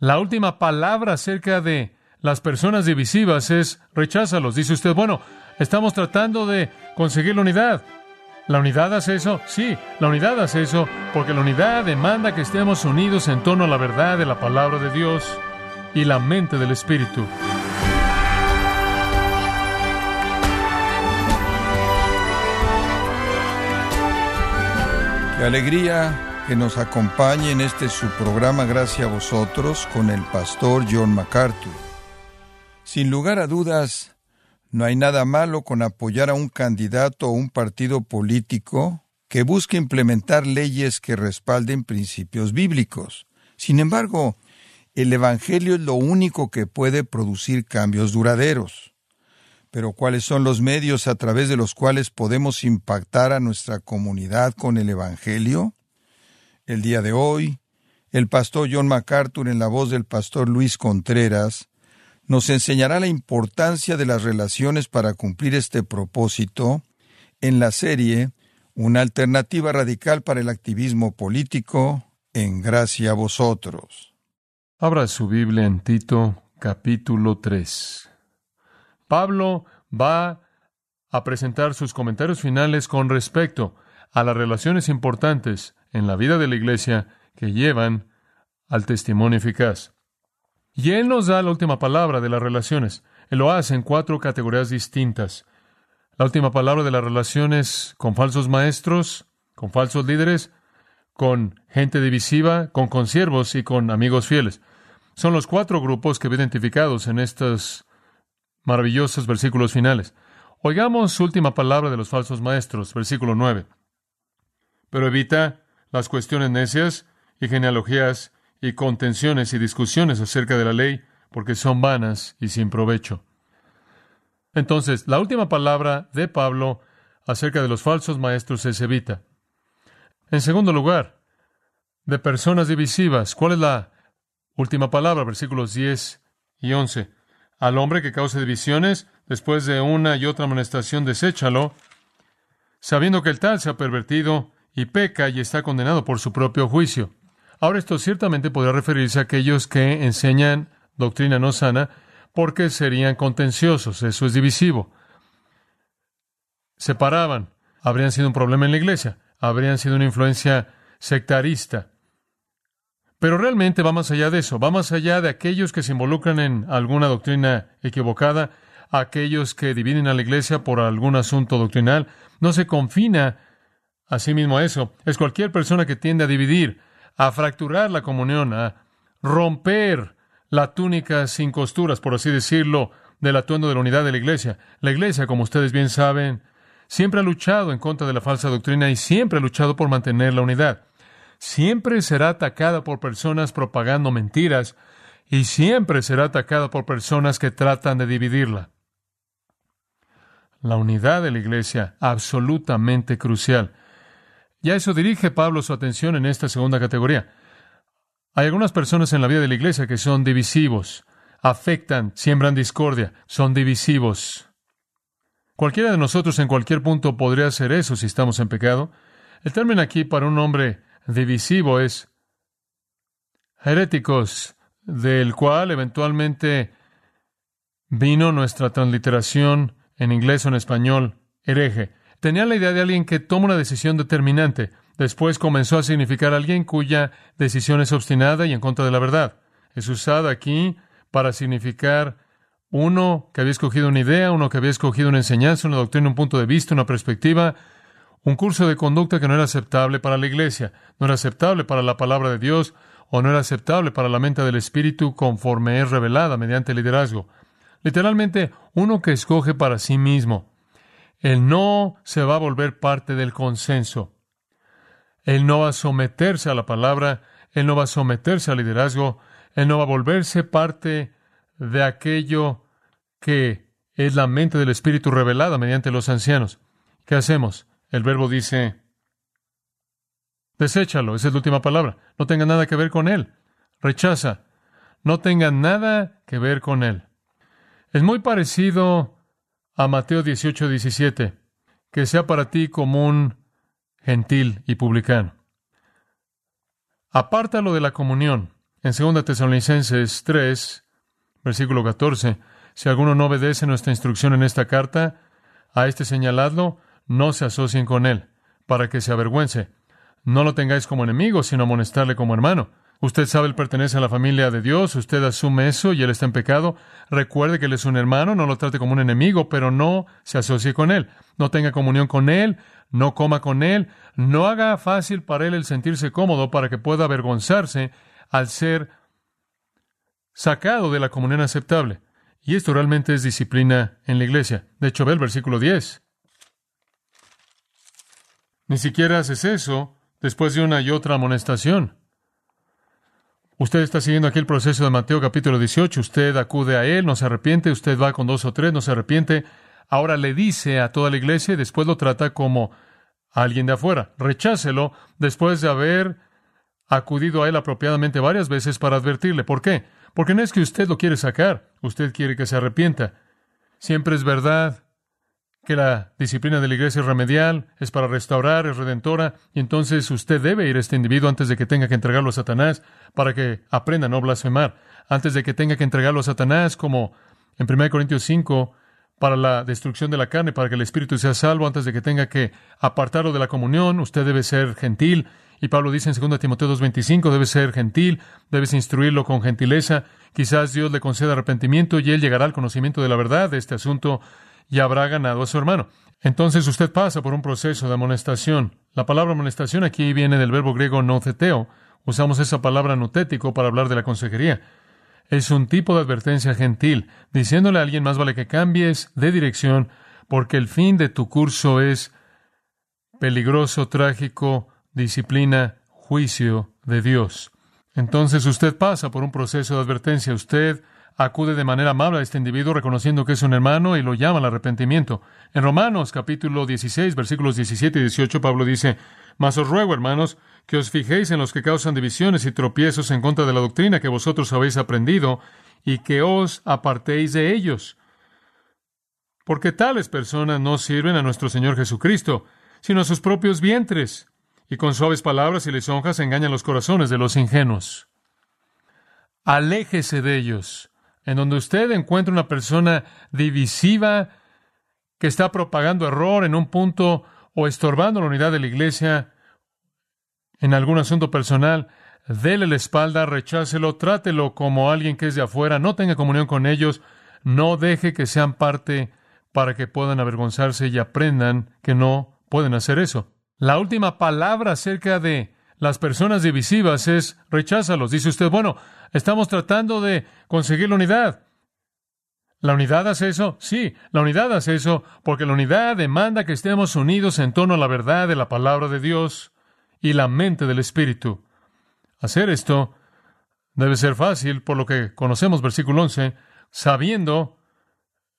La última palabra acerca de las personas divisivas es recházalos. Dice usted, bueno, estamos tratando de conseguir la unidad. ¿La unidad hace eso? Sí, la unidad hace eso porque la unidad demanda que estemos unidos en torno a la verdad de la palabra de Dios y la mente del Espíritu. Qué alegría que nos acompañe en este su programa Gracias a vosotros con el pastor John MacArthur. Sin lugar a dudas, no hay nada malo con apoyar a un candidato o un partido político que busque implementar leyes que respalden principios bíblicos. Sin embargo, el Evangelio es lo único que puede producir cambios duraderos. Pero ¿cuáles son los medios a través de los cuales podemos impactar a nuestra comunidad con el Evangelio? El día de hoy, el pastor John MacArthur en la voz del pastor Luis Contreras nos enseñará la importancia de las relaciones para cumplir este propósito en la serie Una alternativa radical para el activismo político en gracia a vosotros. Abra su Biblia en Tito capítulo 3. Pablo va a presentar sus comentarios finales con respecto a las relaciones importantes en la vida de la iglesia que llevan al testimonio eficaz. Y Él nos da la última palabra de las relaciones. Él lo hace en cuatro categorías distintas. La última palabra de las relaciones con falsos maestros, con falsos líderes, con gente divisiva, con consiervos y con amigos fieles. Son los cuatro grupos que ve identificados en estos maravillosos versículos finales. Oigamos última palabra de los falsos maestros, versículo 9. Pero evita las cuestiones necias y genealogías y contenciones y discusiones acerca de la ley, porque son vanas y sin provecho. Entonces, la última palabra de Pablo acerca de los falsos maestros es evita. En segundo lugar, de personas divisivas. ¿Cuál es la última palabra? Versículos 10 y 11. Al hombre que cause divisiones, después de una y otra amonestación, deséchalo, sabiendo que el tal se ha pervertido y peca y está condenado por su propio juicio. Ahora esto ciertamente podría referirse a aquellos que enseñan doctrina no sana porque serían contenciosos, eso es divisivo. Separaban, habrían sido un problema en la iglesia, habrían sido una influencia sectarista. Pero realmente va más allá de eso, va más allá de aquellos que se involucran en alguna doctrina equivocada, aquellos que dividen a la iglesia por algún asunto doctrinal, no se confina a sí mismo a eso, es cualquier persona que tiende a dividir, a fracturar la comunión, a romper la túnica sin costuras, por así decirlo, del atuendo de la unidad de la iglesia. La iglesia, como ustedes bien saben, siempre ha luchado en contra de la falsa doctrina y siempre ha luchado por mantener la unidad. Siempre será atacada por personas propagando mentiras y siempre será atacada por personas que tratan de dividirla. La unidad de la iglesia, absolutamente crucial. Y a eso dirige Pablo su atención en esta segunda categoría. Hay algunas personas en la vida de la iglesia que son divisivos, afectan, siembran discordia, son divisivos. Cualquiera de nosotros en cualquier punto podría hacer eso si estamos en pecado. El término aquí para un hombre divisivo es heréticos, del cual eventualmente vino nuestra transliteración en inglés o en español, hereje. Tenía la idea de alguien que toma una decisión determinante. Después comenzó a significar alguien cuya decisión es obstinada y en contra de la verdad. Es usada aquí para significar uno que había escogido una idea, uno que había escogido una enseñanza, una doctrina, un punto de vista, una perspectiva, un curso de conducta que no era aceptable para la iglesia, no era aceptable para la palabra de Dios o no era aceptable para la mente del Espíritu conforme es revelada mediante liderazgo. Literalmente, uno que escoge para sí mismo. Él no se va a volver parte del consenso. Él no va a someterse a la palabra, Él no va a someterse al liderazgo, Él no va a volverse parte de aquello que es la mente del Espíritu revelada mediante los ancianos. ¿Qué hacemos? El verbo dice, deséchalo, esa es la última palabra. No tenga nada que ver con Él. Rechaza. No tenga nada que ver con Él. Es muy parecido a Mateo 18, 17, que sea para ti como un gentil y publicano. Apártalo de la comunión. en 2 Tesalonicenses 3, versículo 14, si alguno no obedece nuestra instrucción en esta carta, a este señaladlo, no se asocien con él, para que se avergüence. No lo tengáis como enemigo, sino amonestarle como hermano. Usted sabe, él pertenece a la familia de Dios, usted asume eso y él está en pecado. Recuerde que él es un hermano, no lo trate como un enemigo, pero no se asocie con él. No tenga comunión con él, no coma con él, no haga fácil para él el sentirse cómodo para que pueda avergonzarse al ser sacado de la comunión aceptable. Y esto realmente es disciplina en la iglesia. De hecho, ve el versículo 10. Ni siquiera haces eso después de una y otra amonestación. Usted está siguiendo aquí el proceso de Mateo capítulo 18. Usted acude a él, no se arrepiente. Usted va con dos o tres, no se arrepiente. Ahora le dice a toda la iglesia y después lo trata como alguien de afuera. Rechácelo después de haber acudido a él apropiadamente varias veces para advertirle. ¿Por qué? Porque no es que usted lo quiere sacar, usted quiere que se arrepienta. Siempre es verdad que la disciplina de la iglesia es remedial, es para restaurar, es redentora, y entonces usted debe ir a este individuo antes de que tenga que entregarlo a Satanás para que aprenda a no blasfemar, antes de que tenga que entregarlo a Satanás, como en 1 Corintios 5, para la destrucción de la carne, para que el espíritu sea salvo, antes de que tenga que apartarlo de la comunión, usted debe ser gentil y Pablo dice en 2 Timoteo 2.25, debes ser gentil, debes instruirlo con gentileza. Quizás Dios le conceda arrepentimiento y él llegará al conocimiento de la verdad de este asunto y habrá ganado a su hermano. Entonces usted pasa por un proceso de amonestación. La palabra amonestación aquí viene del verbo griego noceteo. Usamos esa palabra nutético para hablar de la consejería. Es un tipo de advertencia gentil, diciéndole a alguien más vale que cambies de dirección porque el fin de tu curso es peligroso, trágico, disciplina, juicio de Dios. Entonces usted pasa por un proceso de advertencia. Usted acude de manera amable a este individuo reconociendo que es un hermano y lo llama al arrepentimiento. En Romanos capítulo 16, versículos 17 y 18, Pablo dice, Mas os ruego, hermanos, que os fijéis en los que causan divisiones y tropiezos en contra de la doctrina que vosotros habéis aprendido y que os apartéis de ellos. Porque tales personas no sirven a nuestro Señor Jesucristo, sino a sus propios vientres y con suaves palabras y lisonjas engañan los corazones de los ingenuos. Aléjese de ellos. En donde usted encuentra una persona divisiva que está propagando error en un punto o estorbando la unidad de la iglesia en algún asunto personal, dele la espalda, rechácelo, trátelo como alguien que es de afuera, no tenga comunión con ellos, no deje que sean parte para que puedan avergonzarse y aprendan que no pueden hacer eso. La última palabra acerca de las personas divisivas es recházalos. Dice usted, bueno, estamos tratando de conseguir la unidad. ¿La unidad hace eso? Sí, la unidad hace eso porque la unidad demanda que estemos unidos en torno a la verdad de la palabra de Dios y la mente del Espíritu. Hacer esto debe ser fácil, por lo que conocemos versículo 11, sabiendo,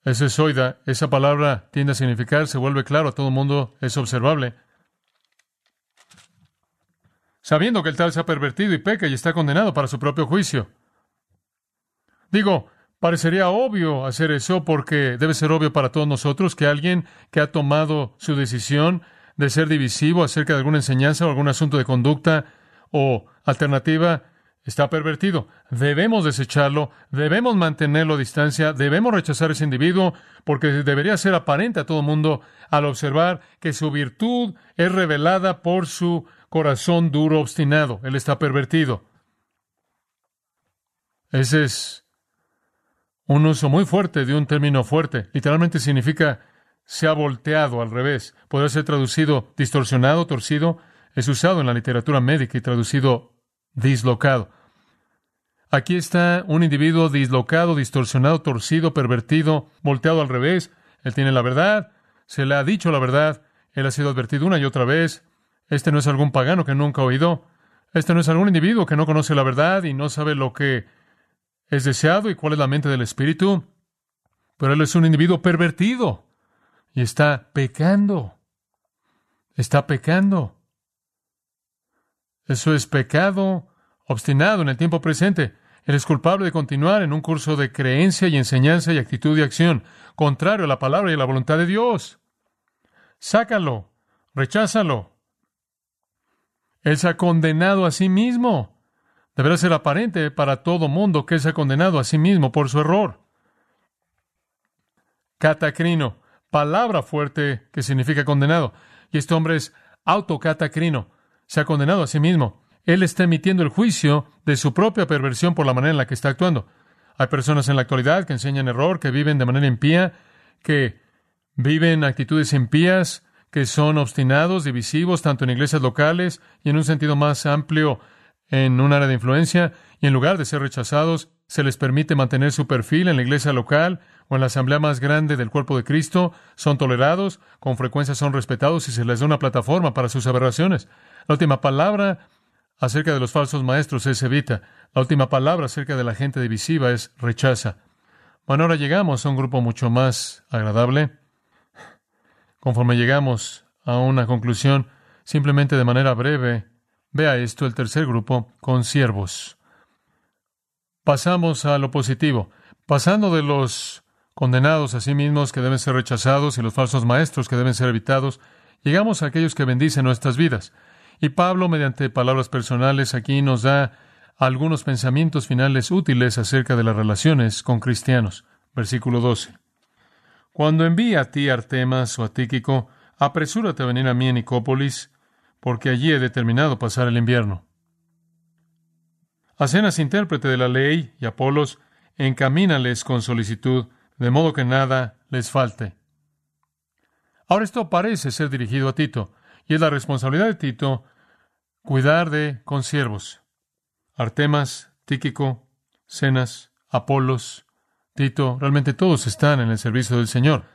ese es oida, esa palabra tiende a significar, se vuelve claro a todo el mundo, es observable sabiendo que el tal se ha pervertido y peca y está condenado para su propio juicio. Digo, parecería obvio hacer eso porque debe ser obvio para todos nosotros que alguien que ha tomado su decisión de ser divisivo acerca de alguna enseñanza o algún asunto de conducta o alternativa está pervertido. Debemos desecharlo, debemos mantenerlo a distancia, debemos rechazar a ese individuo porque debería ser aparente a todo el mundo al observar que su virtud es revelada por su corazón duro, obstinado. Él está pervertido. Ese es un uso muy fuerte de un término fuerte. Literalmente significa se ha volteado al revés. Puede ser traducido distorsionado, torcido. Es usado en la literatura médica y traducido dislocado. Aquí está un individuo dislocado, distorsionado, torcido, pervertido, volteado al revés. Él tiene la verdad, se le ha dicho la verdad, él ha sido advertido una y otra vez, este no es algún pagano que nunca ha oído. Este no es algún individuo que no conoce la verdad y no sabe lo que es deseado y cuál es la mente del Espíritu. Pero él es un individuo pervertido y está pecando. Está pecando. Eso es pecado obstinado en el tiempo presente. Él es culpable de continuar en un curso de creencia y enseñanza y actitud y acción, contrario a la palabra y a la voluntad de Dios. Sácalo, recházalo, él se ha condenado a sí mismo. Deberá ser aparente para todo mundo que se ha condenado a sí mismo por su error. Catacrino, palabra fuerte que significa condenado. Y este hombre es autocatacrino, se ha condenado a sí mismo. Él está emitiendo el juicio de su propia perversión por la manera en la que está actuando. Hay personas en la actualidad que enseñan error, que viven de manera impía, que viven actitudes impías, que son obstinados, divisivos, tanto en iglesias locales y en un sentido más amplio en un área de influencia, y en lugar de ser rechazados, se les permite mantener su perfil en la iglesia local o en la asamblea más grande del cuerpo de Cristo, son tolerados, con frecuencia son respetados y se les da una plataforma para sus aberraciones. La última palabra acerca de los falsos maestros es evita. La última palabra acerca de la gente divisiva es rechaza. Bueno, ahora llegamos a un grupo mucho más agradable. Conforme llegamos a una conclusión, simplemente de manera breve, vea esto, el tercer grupo, con siervos. Pasamos a lo positivo. Pasando de los condenados a sí mismos que deben ser rechazados y los falsos maestros que deben ser evitados, llegamos a aquellos que bendicen nuestras vidas. Y Pablo, mediante palabras personales, aquí nos da algunos pensamientos finales útiles acerca de las relaciones con cristianos. Versículo 12. Cuando envíe a ti Artemas o a Tíquico, apresúrate a venir a mí en Nicópolis, porque allí he determinado pasar el invierno. Acenas intérprete de la ley y Apolos, encamínales con solicitud, de modo que nada les falte. Ahora esto parece ser dirigido a Tito, y es la responsabilidad de Tito cuidar de consiervos. Artemas, Tíquico, Cenas, Apolos, Tito, realmente todos están en el servicio del Señor.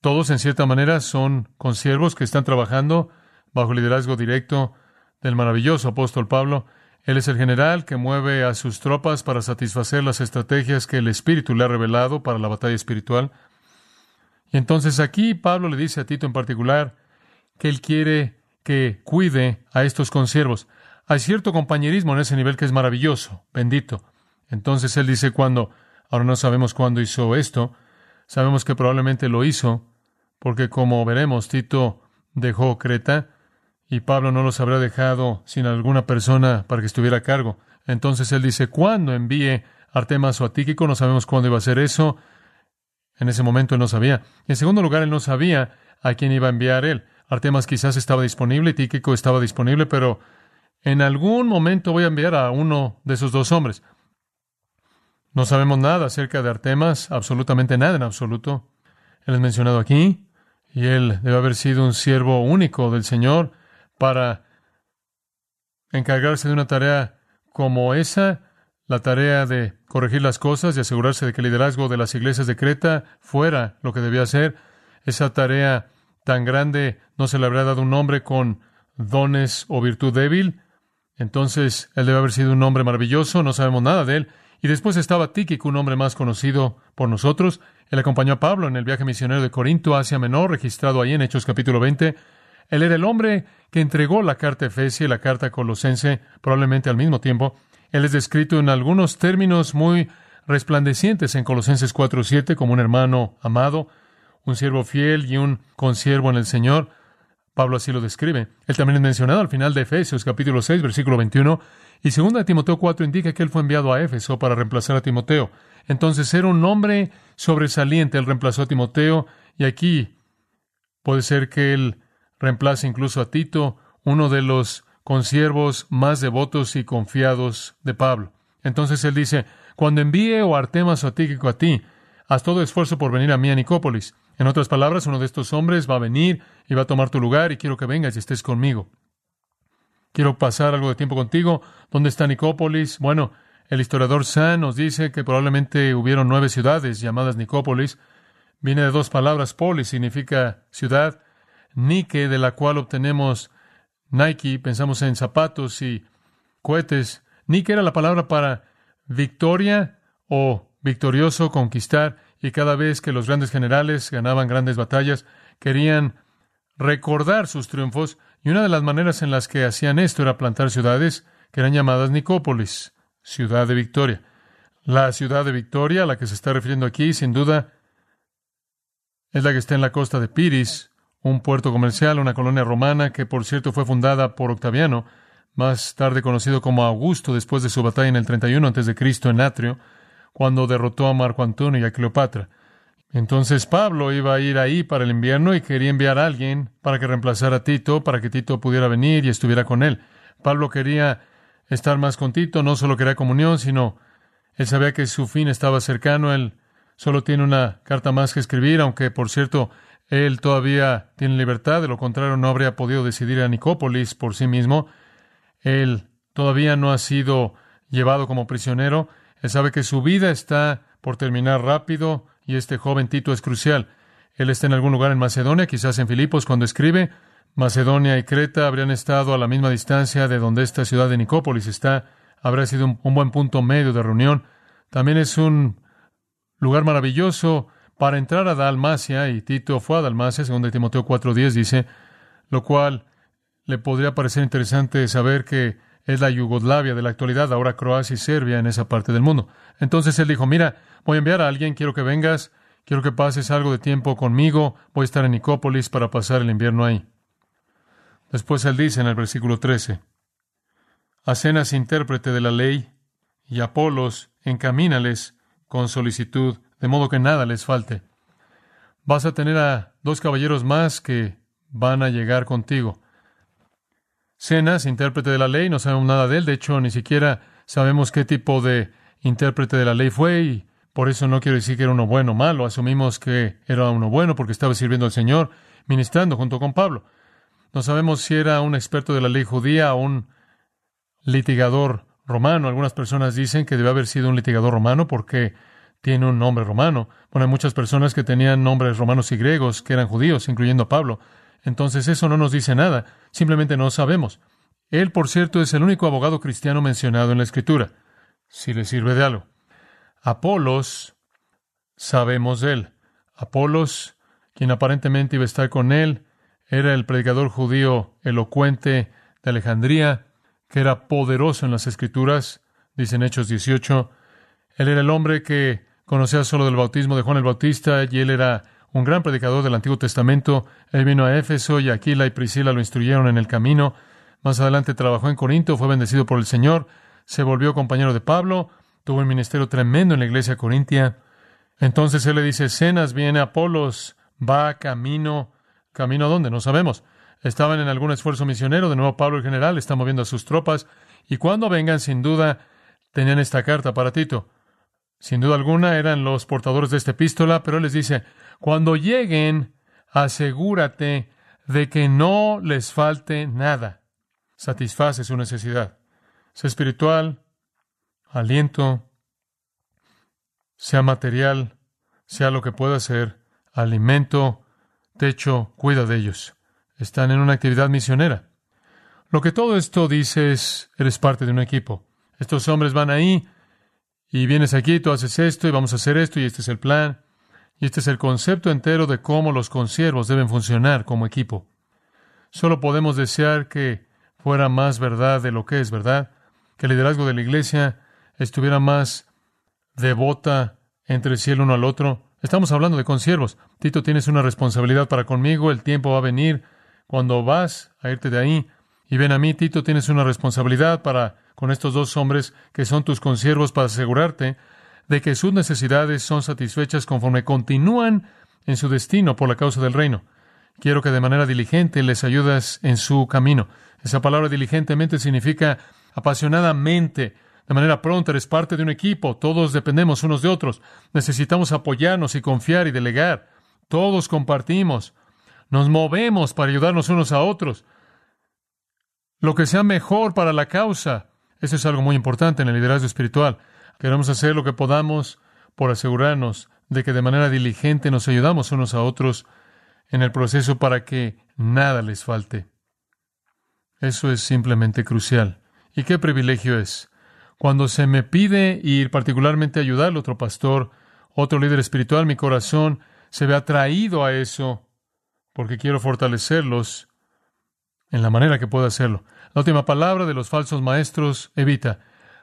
Todos, en cierta manera, son consiervos que están trabajando bajo el liderazgo directo del maravilloso apóstol Pablo. Él es el general que mueve a sus tropas para satisfacer las estrategias que el Espíritu le ha revelado para la batalla espiritual. Y entonces aquí Pablo le dice a Tito en particular que él quiere que cuide a estos consiervos. Hay cierto compañerismo en ese nivel que es maravilloso, bendito. Entonces él dice cuando, ahora no sabemos cuándo hizo esto, sabemos que probablemente lo hizo, porque como veremos, Tito dejó Creta y Pablo no los habrá dejado sin alguna persona para que estuviera a cargo. Entonces él dice, cuando envíe Artemas o a Tíquico, no sabemos cuándo iba a hacer eso. En ese momento él no sabía. En segundo lugar, él no sabía a quién iba a enviar él. Artemas quizás estaba disponible, Tíquico estaba disponible, pero en algún momento voy a enviar a uno de esos dos hombres. No sabemos nada acerca de Artemas, absolutamente nada en absoluto. Él es mencionado aquí, y él debe haber sido un siervo único del Señor para encargarse de una tarea como esa, la tarea de corregir las cosas y asegurarse de que el liderazgo de las iglesias de Creta fuera lo que debía ser. Esa tarea tan grande no se le habrá dado un hombre con dones o virtud débil. Entonces, él debe haber sido un hombre maravilloso, no sabemos nada de él. Y después estaba Tíquico, un hombre más conocido por nosotros. Él acompañó a Pablo en el viaje misionero de Corinto, Asia Menor, registrado ahí en Hechos capítulo 20. Él era el hombre que entregó la carta a Efesia y la carta Colosense probablemente al mismo tiempo. Él es descrito en algunos términos muy resplandecientes en Colosenses 4.7 como un hermano amado un siervo fiel y un consiervo en el Señor. Pablo así lo describe. Él también es mencionado al final de Efesios capítulo 6, versículo 21, y segunda Timoteo 4 indica que él fue enviado a Éfeso para reemplazar a Timoteo. Entonces era un hombre sobresaliente, él reemplazó a Timoteo, y aquí puede ser que él reemplace incluso a Tito, uno de los consiervos más devotos y confiados de Pablo. Entonces él dice, cuando envíe o Artemas o Tíquico a ti, haz todo esfuerzo por venir a mí a Nicópolis en otras palabras, uno de estos hombres va a venir y va a tomar tu lugar y quiero que vengas y estés conmigo. Quiero pasar algo de tiempo contigo. ¿Dónde está Nicópolis? Bueno, el historiador San nos dice que probablemente hubieron nueve ciudades llamadas Nicópolis. Viene de dos palabras, polis significa ciudad, Nike, de la cual obtenemos Nike, pensamos en zapatos y cohetes. Nike era la palabra para victoria o victorioso, conquistar y cada vez que los grandes generales ganaban grandes batallas, querían recordar sus triunfos, y una de las maneras en las que hacían esto era plantar ciudades que eran llamadas Nicópolis, ciudad de victoria. La ciudad de Victoria, a la que se está refiriendo aquí, sin duda, es la que está en la costa de Piris, un puerto comercial, una colonia romana que, por cierto, fue fundada por Octaviano. más tarde conocido como Augusto después de su batalla en el 31 a.C. en Atrio, cuando derrotó a Marco Antonio y a Cleopatra. Entonces Pablo iba a ir ahí para el invierno y quería enviar a alguien para que reemplazara a Tito, para que Tito pudiera venir y estuviera con él. Pablo quería estar más con Tito, no solo quería comunión, sino él sabía que su fin estaba cercano, él solo tiene una carta más que escribir, aunque por cierto él todavía tiene libertad, de lo contrario no habría podido decidir a Nicópolis por sí mismo. Él todavía no ha sido llevado como prisionero, él sabe que su vida está por terminar rápido y este joven Tito es crucial. Él está en algún lugar en Macedonia, quizás en Filipos cuando escribe. Macedonia y Creta habrían estado a la misma distancia de donde esta ciudad de Nicópolis está. Habrá sido un, buen punto medio de reunión. También es un lugar maravilloso para entrar a Dalmacia, y Tito fue a Dalmacia, según de Timoteo 4.10 dice, lo cual le podría parecer interesante saber que es la Yugoslavia de la actualidad, ahora Croacia y Serbia en esa parte del mundo. Entonces él dijo, mira, voy a enviar a alguien, quiero que vengas, quiero que pases algo de tiempo conmigo, voy a estar en Nicópolis para pasar el invierno ahí. Después él dice en el versículo 13, Acenas intérprete de la ley y Apolos encamínales con solicitud, de modo que nada les falte. Vas a tener a dos caballeros más que van a llegar contigo. Cenas, intérprete de la ley, no sabemos nada de él, de hecho ni siquiera sabemos qué tipo de intérprete de la ley fue y por eso no quiero decir que era uno bueno o malo, asumimos que era uno bueno porque estaba sirviendo al Señor, ministrando junto con Pablo. No sabemos si era un experto de la ley judía o un litigador romano. Algunas personas dicen que debe haber sido un litigador romano porque tiene un nombre romano. Bueno, hay muchas personas que tenían nombres romanos y griegos que eran judíos, incluyendo a Pablo. Entonces eso no nos dice nada, simplemente no sabemos. Él, por cierto, es el único abogado cristiano mencionado en la Escritura, si le sirve de algo. Apolos, sabemos de él. Apolos, quien aparentemente iba a estar con él, era el predicador judío elocuente de Alejandría, que era poderoso en las Escrituras, dicen Hechos 18. Él era el hombre que conocía solo del bautismo de Juan el Bautista y él era un gran predicador del Antiguo Testamento. Él vino a Éfeso y Aquila y Priscila lo instruyeron en el camino. Más adelante trabajó en Corinto, fue bendecido por el Señor, se volvió compañero de Pablo, tuvo un ministerio tremendo en la iglesia corintia. Entonces él le dice, Cenas viene Apolos, va camino, camino a dónde, no sabemos. Estaban en algún esfuerzo misionero, de nuevo Pablo el general está moviendo a sus tropas, y cuando vengan, sin duda, tenían esta carta para Tito. Sin duda alguna eran los portadores de esta epístola, pero él les dice, cuando lleguen, asegúrate de que no les falte nada. Satisface su necesidad. Sea espiritual, aliento, sea material, sea lo que pueda ser, alimento, techo, cuida de ellos. Están en una actividad misionera. Lo que todo esto dice es, eres parte de un equipo. Estos hombres van ahí y vienes aquí, tú haces esto y vamos a hacer esto y este es el plan. Y este es el concepto entero de cómo los consiervos deben funcionar como equipo. Solo podemos desear que fuera más verdad de lo que es verdad, que el liderazgo de la iglesia estuviera más devota entre el uno al otro. Estamos hablando de consiervos. Tito, tienes una responsabilidad para conmigo, el tiempo va a venir cuando vas a irte de ahí. Y ven a mí, Tito, tienes una responsabilidad para con estos dos hombres que son tus consiervos para asegurarte de que sus necesidades son satisfechas conforme continúan en su destino por la causa del reino. Quiero que de manera diligente les ayudas en su camino. Esa palabra diligentemente significa apasionadamente, de manera pronta, eres parte de un equipo, todos dependemos unos de otros, necesitamos apoyarnos y confiar y delegar, todos compartimos, nos movemos para ayudarnos unos a otros. Lo que sea mejor para la causa, eso es algo muy importante en el liderazgo espiritual. Queremos hacer lo que podamos por asegurarnos de que de manera diligente nos ayudamos unos a otros en el proceso para que nada les falte. Eso es simplemente crucial. ¿Y qué privilegio es? Cuando se me pide ir particularmente a ayudar al otro pastor, otro líder espiritual, mi corazón se ve atraído a eso porque quiero fortalecerlos en la manera que pueda hacerlo. La última palabra de los falsos maestros evita.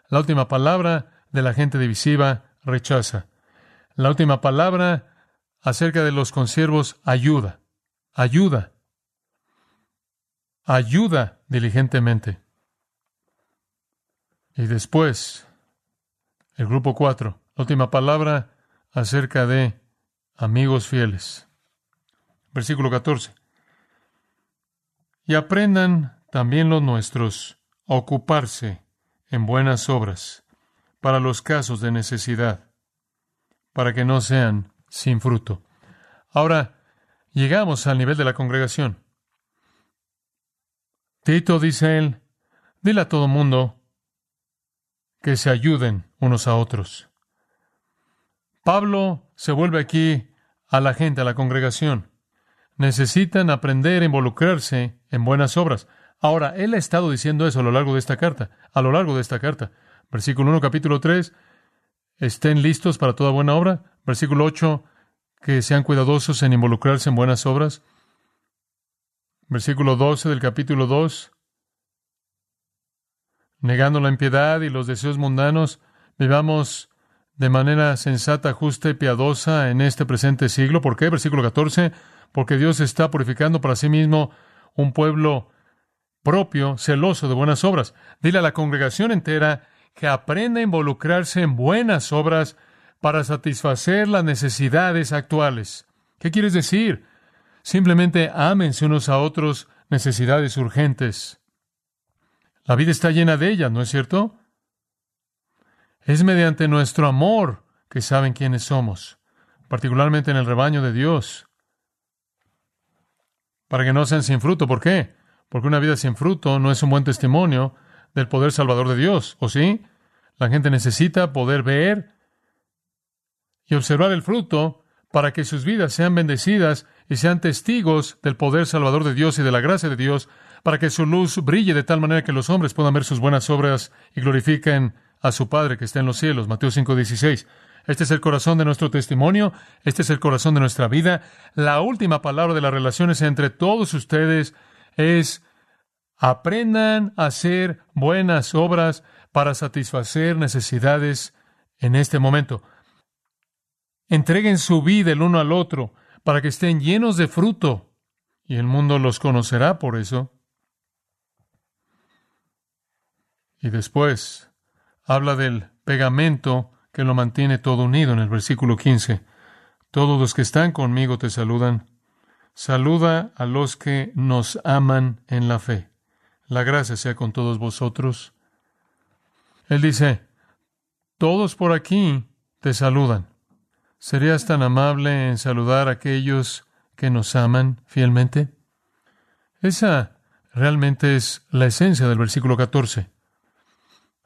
La última palabra de la gente divisiva rechaza. La última palabra acerca de los consiervos ayuda, ayuda, ayuda diligentemente. Y después, el grupo 4, última palabra acerca de amigos fieles. Versículo 14. Y aprendan también los nuestros a ocuparse en buenas obras para los casos de necesidad, para que no sean sin fruto. Ahora, llegamos al nivel de la congregación. Tito, dice él, dile a todo mundo que se ayuden unos a otros. Pablo se vuelve aquí a la gente, a la congregación. Necesitan aprender a involucrarse en buenas obras. Ahora, él ha estado diciendo eso a lo largo de esta carta, a lo largo de esta carta. Versículo 1, capítulo 3, estén listos para toda buena obra. Versículo 8, que sean cuidadosos en involucrarse en buenas obras. Versículo 12 del capítulo 2, negando la impiedad y los deseos mundanos, vivamos de manera sensata, justa y piadosa en este presente siglo. ¿Por qué? Versículo 14, porque Dios está purificando para sí mismo un pueblo propio, celoso de buenas obras. Dile a la congregación entera que aprenda a involucrarse en buenas obras para satisfacer las necesidades actuales. ¿Qué quieres decir? Simplemente ámense unos a otros necesidades urgentes. La vida está llena de ellas, ¿no es cierto? Es mediante nuestro amor que saben quiénes somos, particularmente en el rebaño de Dios, para que no sean sin fruto. ¿Por qué? Porque una vida sin fruto no es un buen testimonio del poder salvador de Dios, ¿o sí? La gente necesita poder ver y observar el fruto para que sus vidas sean bendecidas y sean testigos del poder salvador de Dios y de la gracia de Dios para que su luz brille de tal manera que los hombres puedan ver sus buenas obras y glorifiquen a su Padre que está en los cielos. Mateo 5:16. Este es el corazón de nuestro testimonio, este es el corazón de nuestra vida. La última palabra de las relaciones entre todos ustedes es aprendan a hacer buenas obras para satisfacer necesidades en este momento. Entreguen su vida el uno al otro para que estén llenos de fruto y el mundo los conocerá por eso. Y después habla del pegamento que lo mantiene todo unido en el versículo 15. Todos los que están conmigo te saludan. Saluda a los que nos aman en la fe. La gracia sea con todos vosotros. Él dice, todos por aquí te saludan. ¿Serías tan amable en saludar a aquellos que nos aman fielmente? Esa realmente es la esencia del versículo 14.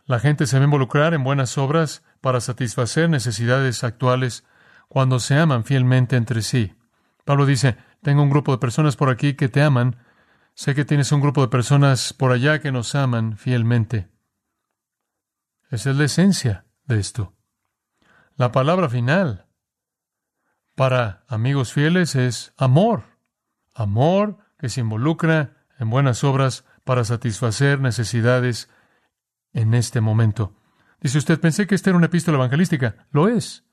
La gente se va a involucrar en buenas obras para satisfacer necesidades actuales cuando se aman fielmente entre sí. Pablo dice, tengo un grupo de personas por aquí que te aman, sé que tienes un grupo de personas por allá que nos aman fielmente. Esa es la esencia de esto. La palabra final para amigos fieles es amor. Amor que se involucra en buenas obras para satisfacer necesidades en este momento. Dice usted, pensé que esta era una epístola evangelística. Lo es.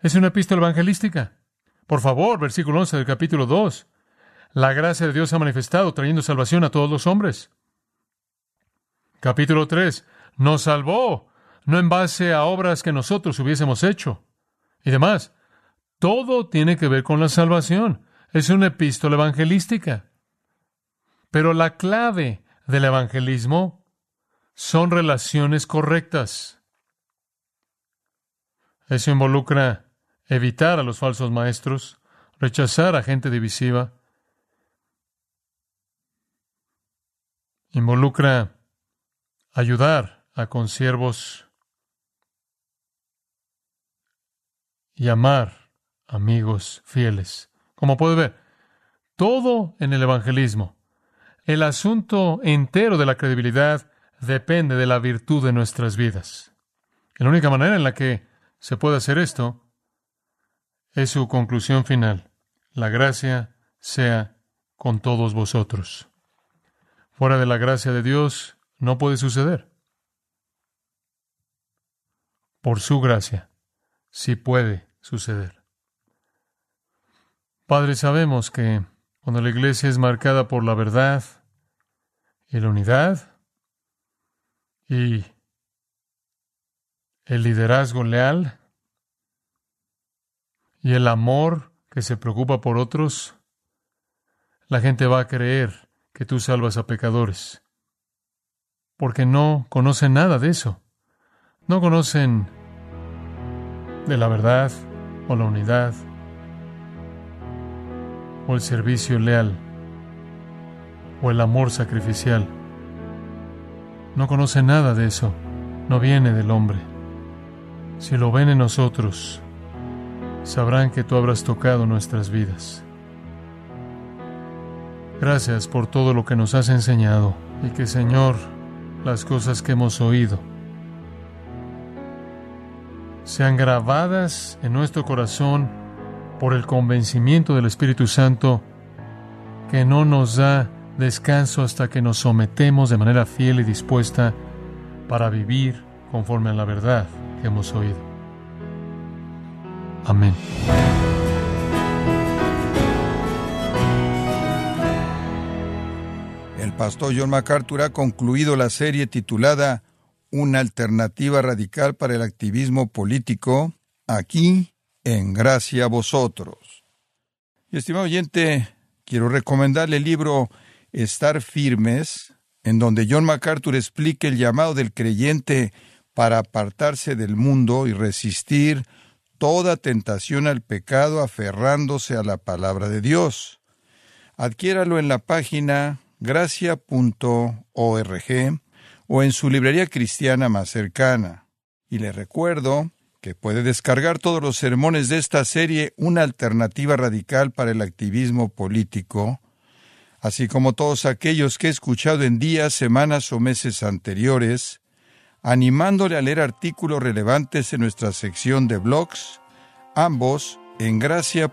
Es una epístola evangelística. Por favor, versículo 11 del capítulo 2. La gracia de Dios ha manifestado trayendo salvación a todos los hombres. Capítulo 3. Nos salvó, no en base a obras que nosotros hubiésemos hecho. Y demás. Todo tiene que ver con la salvación. Es una epístola evangelística. Pero la clave del evangelismo son relaciones correctas. Eso involucra evitar a los falsos maestros, rechazar a gente divisiva, involucra ayudar a consiervos y amar amigos fieles. Como puede ver, todo en el evangelismo, el asunto entero de la credibilidad depende de la virtud de nuestras vidas. la única manera en la que se puede hacer esto es su conclusión final. La gracia sea con todos vosotros. Fuera de la gracia de Dios no puede suceder. Por su gracia sí puede suceder. Padre, sabemos que cuando la iglesia es marcada por la verdad y la unidad, y el liderazgo leal y el amor que se preocupa por otros, la gente va a creer que tú salvas a pecadores, porque no conocen nada de eso. No conocen de la verdad o la unidad o el servicio leal o el amor sacrificial. No conocen nada de eso. No viene del hombre. Si lo ven en nosotros, sabrán que tú habrás tocado nuestras vidas. Gracias por todo lo que nos has enseñado y que, Señor, las cosas que hemos oído sean grabadas en nuestro corazón por el convencimiento del Espíritu Santo que no nos da descanso hasta que nos sometemos de manera fiel y dispuesta para vivir conforme a la verdad que hemos oído. Amén. Pastor John MacArthur ha concluido la serie titulada Una alternativa radical para el activismo político, aquí en Gracia a Vosotros. Y estimado oyente, quiero recomendarle el libro Estar firmes, en donde John MacArthur explica el llamado del creyente para apartarse del mundo y resistir toda tentación al pecado aferrándose a la palabra de Dios. Adquiéralo en la página gracia.org o en su librería cristiana más cercana. Y le recuerdo que puede descargar todos los sermones de esta serie Una alternativa radical para el activismo político así como todos aquellos que he escuchado en días, semanas o meses anteriores, animándole a leer artículos relevantes en nuestra sección de blogs, ambos en gracia.org.